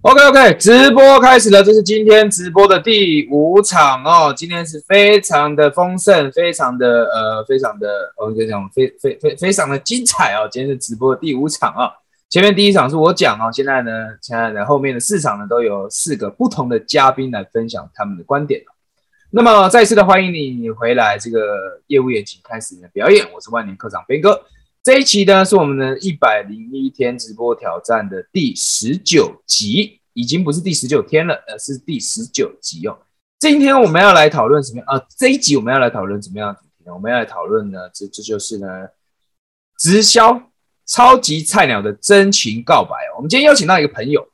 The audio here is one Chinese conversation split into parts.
OK OK，直播开始了，这是今天直播的第五场哦。今天是非常的丰盛，非常的呃，非常的我跟你讲，非非非非常的精彩哦。今天是直播的第五场啊，前面第一场是我讲哦，现在呢，现在的后面的四场呢都有四个不同的嘉宾来分享他们的观点那么再次的欢迎你回来，这个业务员请开始你的表演。我是万年科长飞哥。这一期呢是我们的一百零一天直播挑战的第十九集，已经不是第十九天了，而是第十九集哦。今天我们要来讨论什么啊？这一集我们要来讨论什么样的主题呢？我们要来讨论呢，这这就是呢，直销超级菜鸟的真情告白哦。我们今天邀请到一个朋友，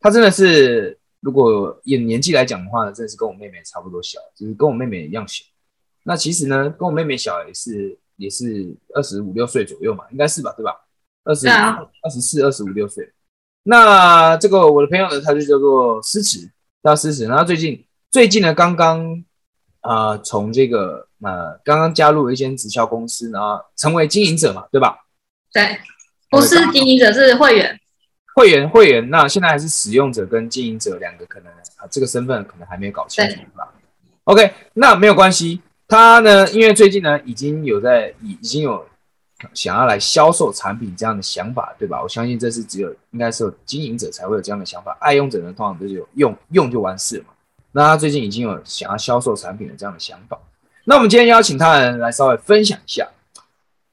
他真的是，如果以年纪来讲的话呢，真的是跟我妹妹差不多小，就是跟我妹妹一样小。那其实呢，跟我妹妹小也是。也是二十五六岁左右嘛，应该是吧，对吧？二十二十四、二十五六岁。那这个我的朋友呢，他就叫做诗词，叫诗词。然后最近最近呢，刚刚啊，从这个呃，刚刚加入了一间直销公司，然后成为经营者嘛，对吧？对，不是经营者，是会员。会员，会员。那现在还是使用者跟经营者两个可能啊，这个身份可能还没有搞清楚吧？OK，那没有关系。他呢，因为最近呢，已经有在已已经有想要来销售产品这样的想法，对吧？我相信这是只有应该是有经营者才会有这样的想法，爱用者呢通常都是有用用就完事了嘛。那他最近已经有想要销售产品的这样的想法。那我们今天邀请他人来稍微分享一下，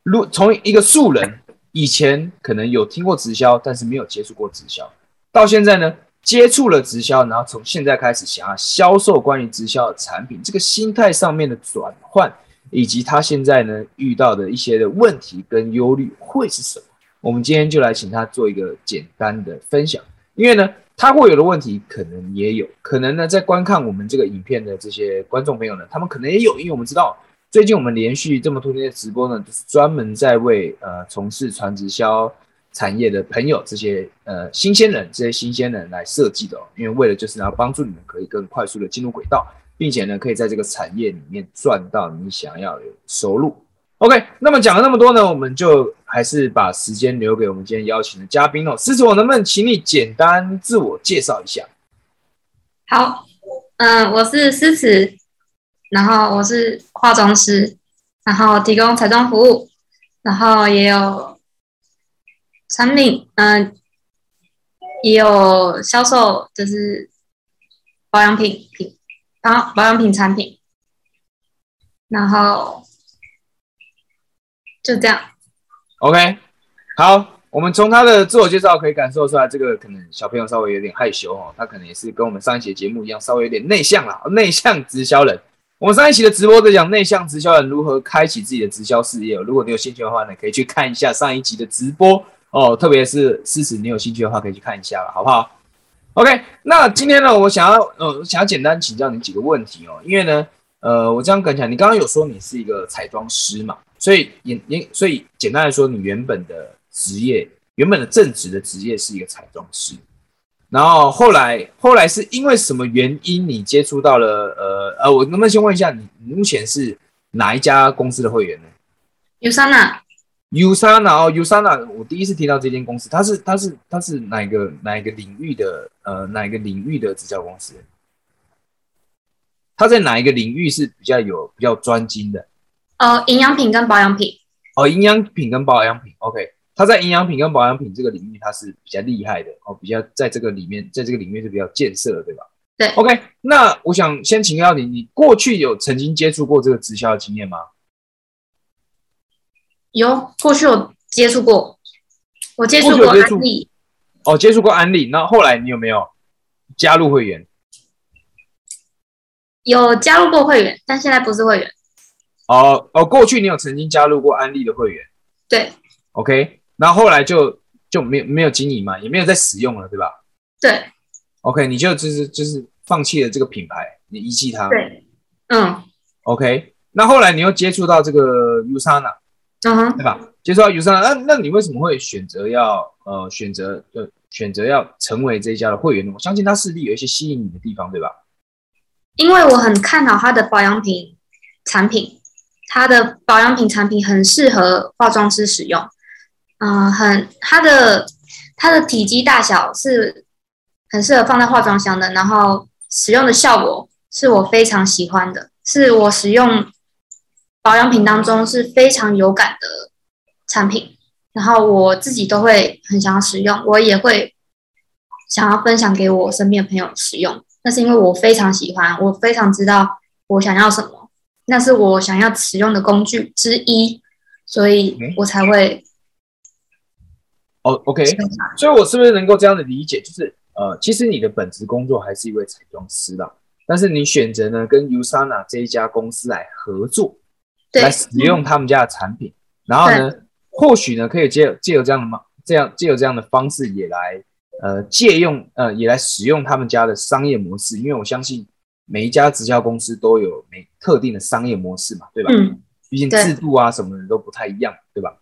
如从一个素人以前可能有听过直销，但是没有接触过直销，到现在呢。接触了直销，然后从现在开始想要销售关于直销的产品，这个心态上面的转换，以及他现在呢遇到的一些的问题跟忧虑会是什么？我们今天就来请他做一个简单的分享。因为呢，他会有的问题可能也有，可能呢在观看我们这个影片的这些观众朋友呢，他们可能也有，因为我们知道最近我们连续这么多天的直播呢，就是专门在为呃从事传直销。产业的朋友，这些呃新鲜人，这些新鲜人来设计的哦，因为为了就是要帮助你们可以更快速的进入轨道，并且呢可以在这个产业里面赚到你想要的收入。OK，那么讲了那么多呢，我们就还是把时间留给我们今天邀请的嘉宾哦。狮子，我能不能请你简单自我介绍一下？好，嗯，我是诗词，然后我是化妆师，然后提供彩妆服务，然后也有。产品，嗯，也有销售，就是保养品品保保养品产品，然后就这样。OK，好，我们从他的自我介绍可以感受出来，这个可能小朋友稍微有点害羞哦，他可能也是跟我们上一期节目一样，稍微有点内向啦，内向直销人。我们上一期的直播在讲内向直销人如何开启自己的直销事业，如果你有兴趣的话呢，可以去看一下上一集的直播。哦，特别是诗词，你有兴趣的话可以去看一下了，好不好？OK，那今天呢，我想要呃，想要简单请教你几个问题哦，因为呢，呃，我这样跟起来，你刚刚有说你是一个彩妆师嘛，所以也也所以简单来说，你原本的职业，原本的正职的职业是一个彩妆师，然后后来后来是因为什么原因你接触到了呃呃，我能不能先问一下，你目前是哪一家公司的会员呢有三啊。Usana 哦，Usana，我第一次听到这间公司，它是它是它是哪一个哪一个领域的呃哪一个领域的直销公司？它在哪一个领域是比较有比较专精的？呃，营养品跟保养品。哦，营养品跟保养品，OK，它在营养品跟保养品这个领域，它是比较厉害的哦，比较在这个里面，在这个领域是比较建设的，对吧？对，OK，那我想先请教你，你过去有曾经接触过这个直销的经验吗？有过去有接触过，我接触过安利，哦，接触过安利。那后来你有没有加入会员？有加入过会员，但现在不是会员。哦哦，过去你有曾经加入过安利的会员？对。OK，那后后来就就没有没有经营嘛，也没有在使用了，对吧？对。OK，你就就是就是放弃了这个品牌，你遗弃它。对。嗯。OK，那后来你又接触到这个 Usana。嗯哼，对吧？接触到有商，那那你为什么会选择要呃选择呃选择要成为这一家的会员呢？我相信它势必有一些吸引你的地方，对吧？因为我很看好它的保养品产品，它的保养品产品很适合化妆师使用，嗯，很它的它的体积大小是很适合放在化妆箱的，然后使用的效果是我非常喜欢的，是我使用保养品当中是非常有感的产品。然后我自己都会很想要使用，我也会想要分享给我身边的朋友使用。那是因为我非常喜欢，我非常知道我想要什么，那是我想要使用的工具之一，所以我才会。哦，OK，所以，我是不是能够这样的理解，就是呃，其实你的本职工作还是一位彩妆师啦，但是你选择呢跟 Usana 这一家公司来合作，来使用他们家的产品，然后呢？或许呢，可以借借由这样的吗？这样借由这样的方式也来呃借用呃也来使用他们家的商业模式，因为我相信每一家直销公司都有每特定的商业模式嘛，对吧？嗯。毕竟制度啊什么的都不太一样，对吧？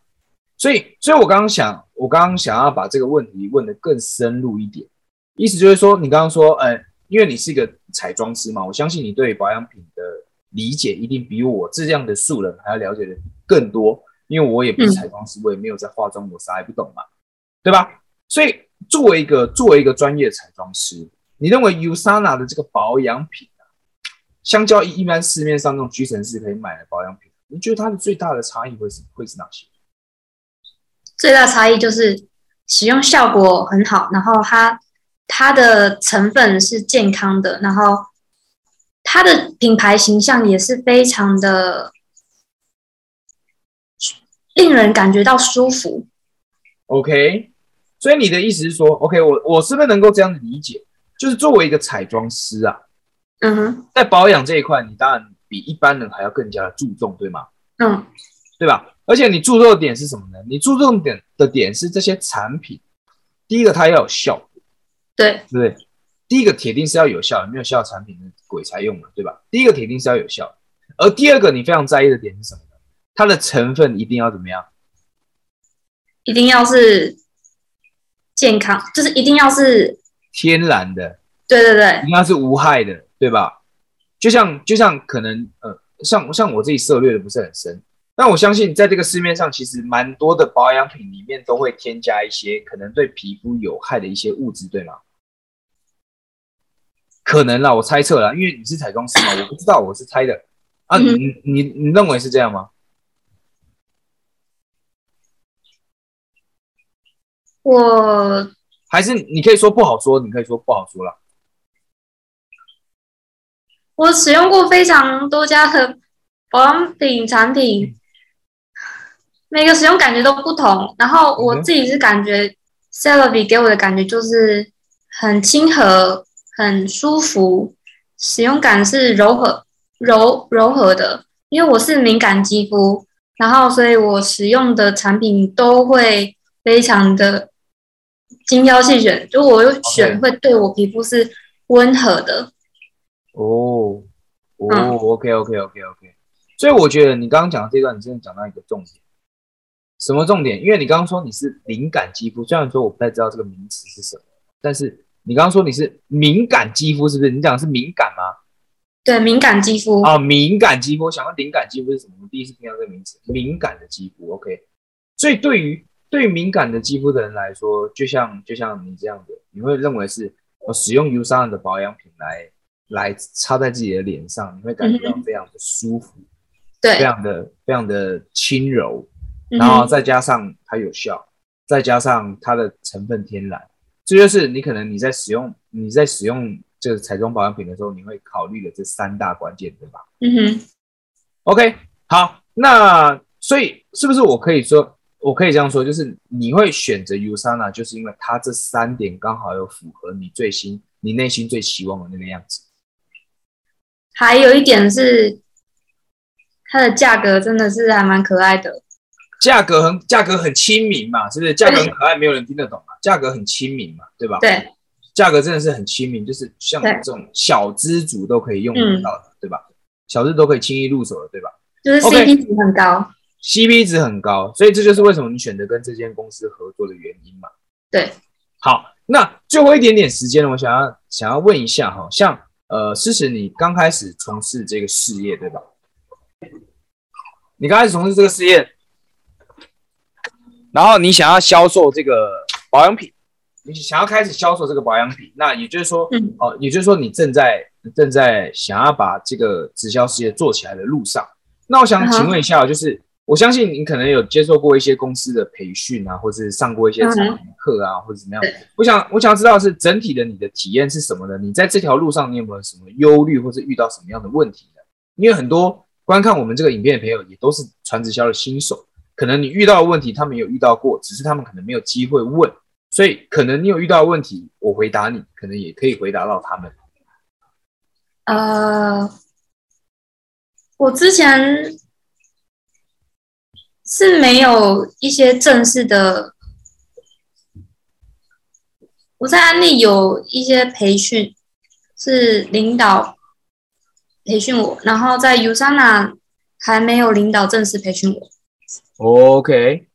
所以，所以我刚刚想，我刚刚想要把这个问题问得更深入一点，意思就是说，你刚刚说，呃，因为你是一个彩妆师嘛，我相信你对保养品的理解一定比我这样的素人还要了解的更多。因为我也不是彩妆师，我也没有在化妆，我啥也不懂嘛，对吧？所以作为一个作为一个专业彩妆师，你认为 Usana 的这个保养品啊，相较一一般市面上那种屈臣氏可以买的保养品，你觉得它的最大的差异会是会是哪些？最大差异就是使用效果很好，然后它它的成分是健康的，然后它的品牌形象也是非常的。令人感觉到舒服。OK，所以你的意思是说，OK，我我是不是能够这样理解？就是作为一个彩妆师啊，嗯哼，在保养这一块，你当然比一般人还要更加的注重，对吗？嗯，对吧？而且你注重的点是什么呢？你注重点的点是这些产品，第一个它要有效果，对，对不对？第一个铁定是要有效，没有效产品的鬼才用嘛，对吧？第一个铁定是要有效，而第二个你非常在意的点是什么呢？它的成分一定要怎么样？一定要是健康，就是一定要是天然的。对对对，一定要是无害的，对吧？就像就像可能呃，像像我自己涉猎的不是很深，但我相信在这个市面上，其实蛮多的保养品里面都会添加一些可能对皮肤有害的一些物质，对吗？可能啦，我猜测啦，因为你是彩妆师嘛，我不知道，我是猜的啊。你你你认为是这样吗？我还是你可以说不好说，你可以说不好说了。我使用过非常多家的保养品产品，每个使用感觉都不同。然后我自己是感觉 c e l b y 给我的感觉就是很亲和、很舒服，使用感是柔和、柔柔和的。因为我是敏感肌肤，然后所以我使用的产品都会非常的。精挑细选，就我又选会对我皮肤是温和的。哦，哦，OK OK OK OK。所以我觉得你刚刚讲的这段，你真的讲到一个重点。什么重点？因为你刚刚说你是敏感肌肤，虽然说我不太知道这个名词是什么，但是你刚刚说你是敏感肌肤，是不是？你讲的是敏感吗？对，敏感肌肤。啊，敏感肌肤。想问敏感肌肤是什么？我第一次听到这个名词，敏感的肌肤。OK。所以对于对敏感的肌肤的人来说，就像就像你这样的，你会认为是我使用 U 三的保养品来来擦在自己的脸上，你会感觉到非常的舒服，对，非常的非常的轻柔，然后再加上它有效，再加上它的成分天然，这就是你可能你在使用你在使用这个彩妆保养品的时候，你会考虑的这三大关键，对吧？嗯哼，OK，好，那所以是不是我可以说？我可以这样说，就是你会选择 Usana，就是因为它这三点刚好有符合你最新、你内心最期望的那个样子。还有一点是，它的价格真的是还蛮可爱的。价格很价格很亲民嘛，是不是？价格很可爱，没有人听得懂嘛？价格很亲民嘛，对吧？对。价格真的是很亲民，就是像这种小资族都可以用得到的，对吧？小资都可以轻易入手的，对吧？就是 CP 值很高。CP 值很高，所以这就是为什么你选择跟这间公司合作的原因嘛？对，好，那最后一点点时间，我想要想要问一下哈，像呃，思思，你刚开始从事这个事业对吧？你刚开始从事这个事业，然后你想要销售这个保养品，你想要开始销售这个保养品，那也就是说，嗯哦，也就是说你正在正在想要把这个直销事业做起来的路上。那我想请问一下，就是我相信你可能有接受过一些公司的培训啊，或者是上过一些嗯哼产品课啊，或者怎么样。我想我想要知道的是整体的你的体验是什么呢？你在这条路上你有没有什么忧虑，或者遇到什么样的问题呢？因为很多观看我们这个影片的朋友也都是传直销的新手，可能你遇到的问题他们有遇到过，只是他们可能没有机会问，所以可能你有遇到问题，我回答你，可能也可以回答到他们。呃，我之前是没有一些正式的，我在安利有一些培训，是领导培训我，然后在 Usana 还没有领导正式培训我。OK，OK，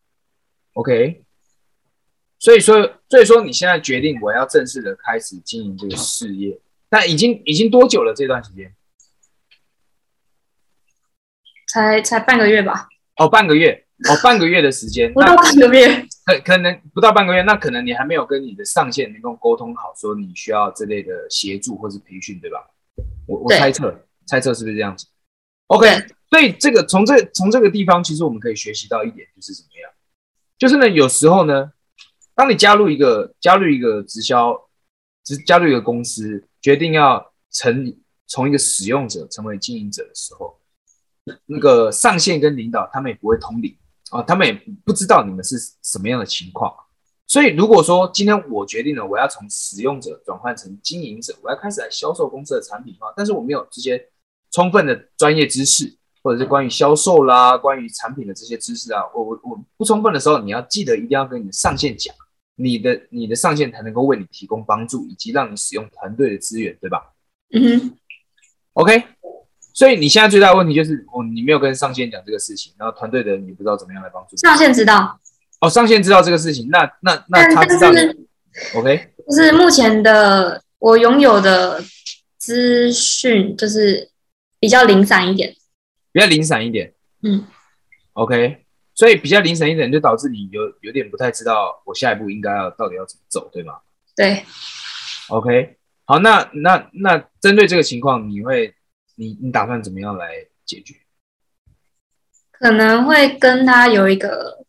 所以说，所以说你现在决定我要正式的开始经营这个事业，但已经已经多久了？这段时间？才才半个月吧，哦，半个月，哦，半个月的时间，不到半个月。可可能不到半个月，那可能你还没有跟你的上线能够沟通好，说你需要这类的协助或是培训，对吧？我我猜测，猜测是不是这样子？OK，对所以这个从这从这个地方，其实我们可以学习到一点，就是怎么样？就是呢，有时候呢，当你加入一个加入一个直销，只加入一个公司，决定要成从一个使用者成为经营者的时候，那个上线跟领导他们也不会通灵啊，他们也不知道你们是什么样的情况。所以如果说今天我决定了我要从使用者转换成经营者，我要开始来销售公司的产品的话，但是我没有这些充分的专业知识，或者是关于销售啦、关于产品的这些知识啊，我我我不充分的时候，你要记得一定要跟你的上线讲，你的你的上线才能够为你提供帮助，以及让你使用团队的资源，对吧嗯哼，？OK，所以你现在最大的问题就是，哦，你没有跟上线讲这个事情，然后团队的人也不知道怎么样来帮助。上线知道，哦，上线知道这个事情，那那那他知道 OK，就是目前的我拥有的资讯就是比较零散一点。比较零散一点。嗯，OK，所以比较零散一点，就导致你有有点不太知道我下一步应该要到底要怎么走，对吗对，？OK，好，那那那针对这个情况，你会你你打算怎么样来解决？可能会跟他有一个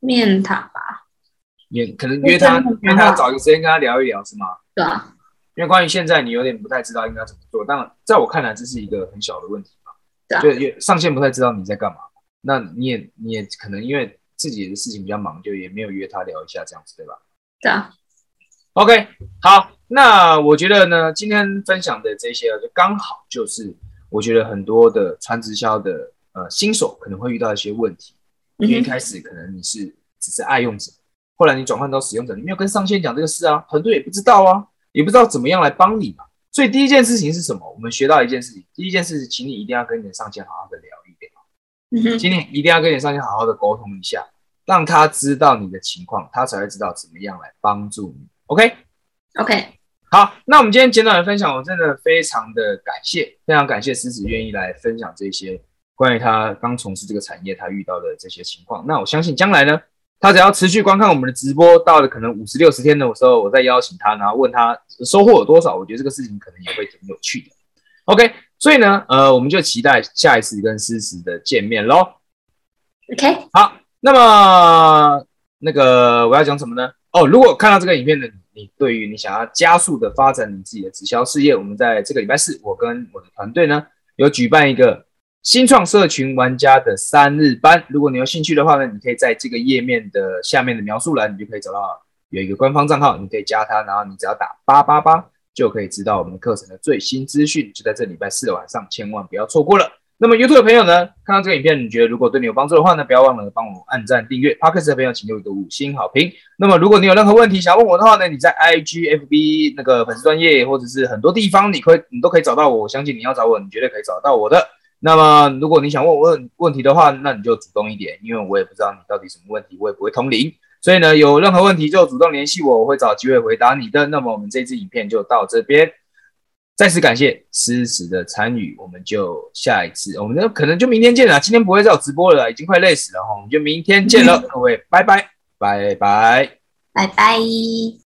面谈吧，也可能约他约他找一个时间跟他聊一聊，是吗？对啊？因为关于现在你有点不太知道应该怎么做，当然在我看来这是一个很小的问题啊就也上线不太知道你在干嘛，那你也你也可能因为自己的事情比较忙，就也没有约他聊一下这样子，对吧？对啊，OK，好，那我觉得呢，今天分享的这些啊，就刚好就是我觉得很多的传直销的呃新手可能会遇到一些问题，因为一开始可能你是只是爱用者，后来你转换到使用者，你没有跟上线讲这个事啊，团队也不知道啊，也不知道怎么样来帮你嘛。所以第一件事情是什么？我们学到一件事情，第一件事，请你一定要跟你的上线好好的聊一聊。嗯请你一定要跟你上线好好的沟通一下，让他知道你的情况，他才会知道怎么样来帮助你。OK，，OK，好，那我们今天简短的分享，我真的非常的感谢，非常感谢狮子愿意来分享这些关于他刚从事这个产业他遇到的这些情况。那我相信将来呢，他只要持续观看我们的直播，到了可能五十六十天的时候，我再邀请他，然后问他收获有多少，我觉得这个事情可能也会挺有趣的。OK，所以呢，呃，我们就期待下一次跟思思的见面喽。OK，好，那么那个我要讲什么呢？哦，如果看到这个影片的你，你对于你想要加速的发展你自己的直销事业，我们在这个礼拜四，我跟我的团队呢有举办一个新创社群玩家的三日班。如果你有兴趣的话呢，你可以在这个页面的下面的描述栏，你就可以找到有一个官方账号，你可以加他，然后你只要打八八八就可以知道我们课程的最新资讯。就在这礼拜四的晚上，千万不要错过了。那么 YouTube 的朋友呢，看到这个影片，你觉得如果对你有帮助的话呢，不要忘了帮我按赞、订阅。Podcast 的朋友，请给我一个五星好评。那么如果你有任何问题想问我的话呢，你在 IG、FB 那个粉丝专业或者是很多地方，你可以你都可以找到我。我相信你要找我，你绝对可以找到我的。那么如果你想问我问问题的话，那你就主动一点，因为我也不知道你到底什么问题，我也不会通灵。所以呢，有任何问题就主动联系我，我会找机会回答你的。那么我们这支影片就到这边。再次感谢狮子的参与，我们就下一次，我们就可能就明天见了。今天不会再有直播了，已经快累死了哈，我们就明天见了，各位，拜拜，拜拜。拜拜。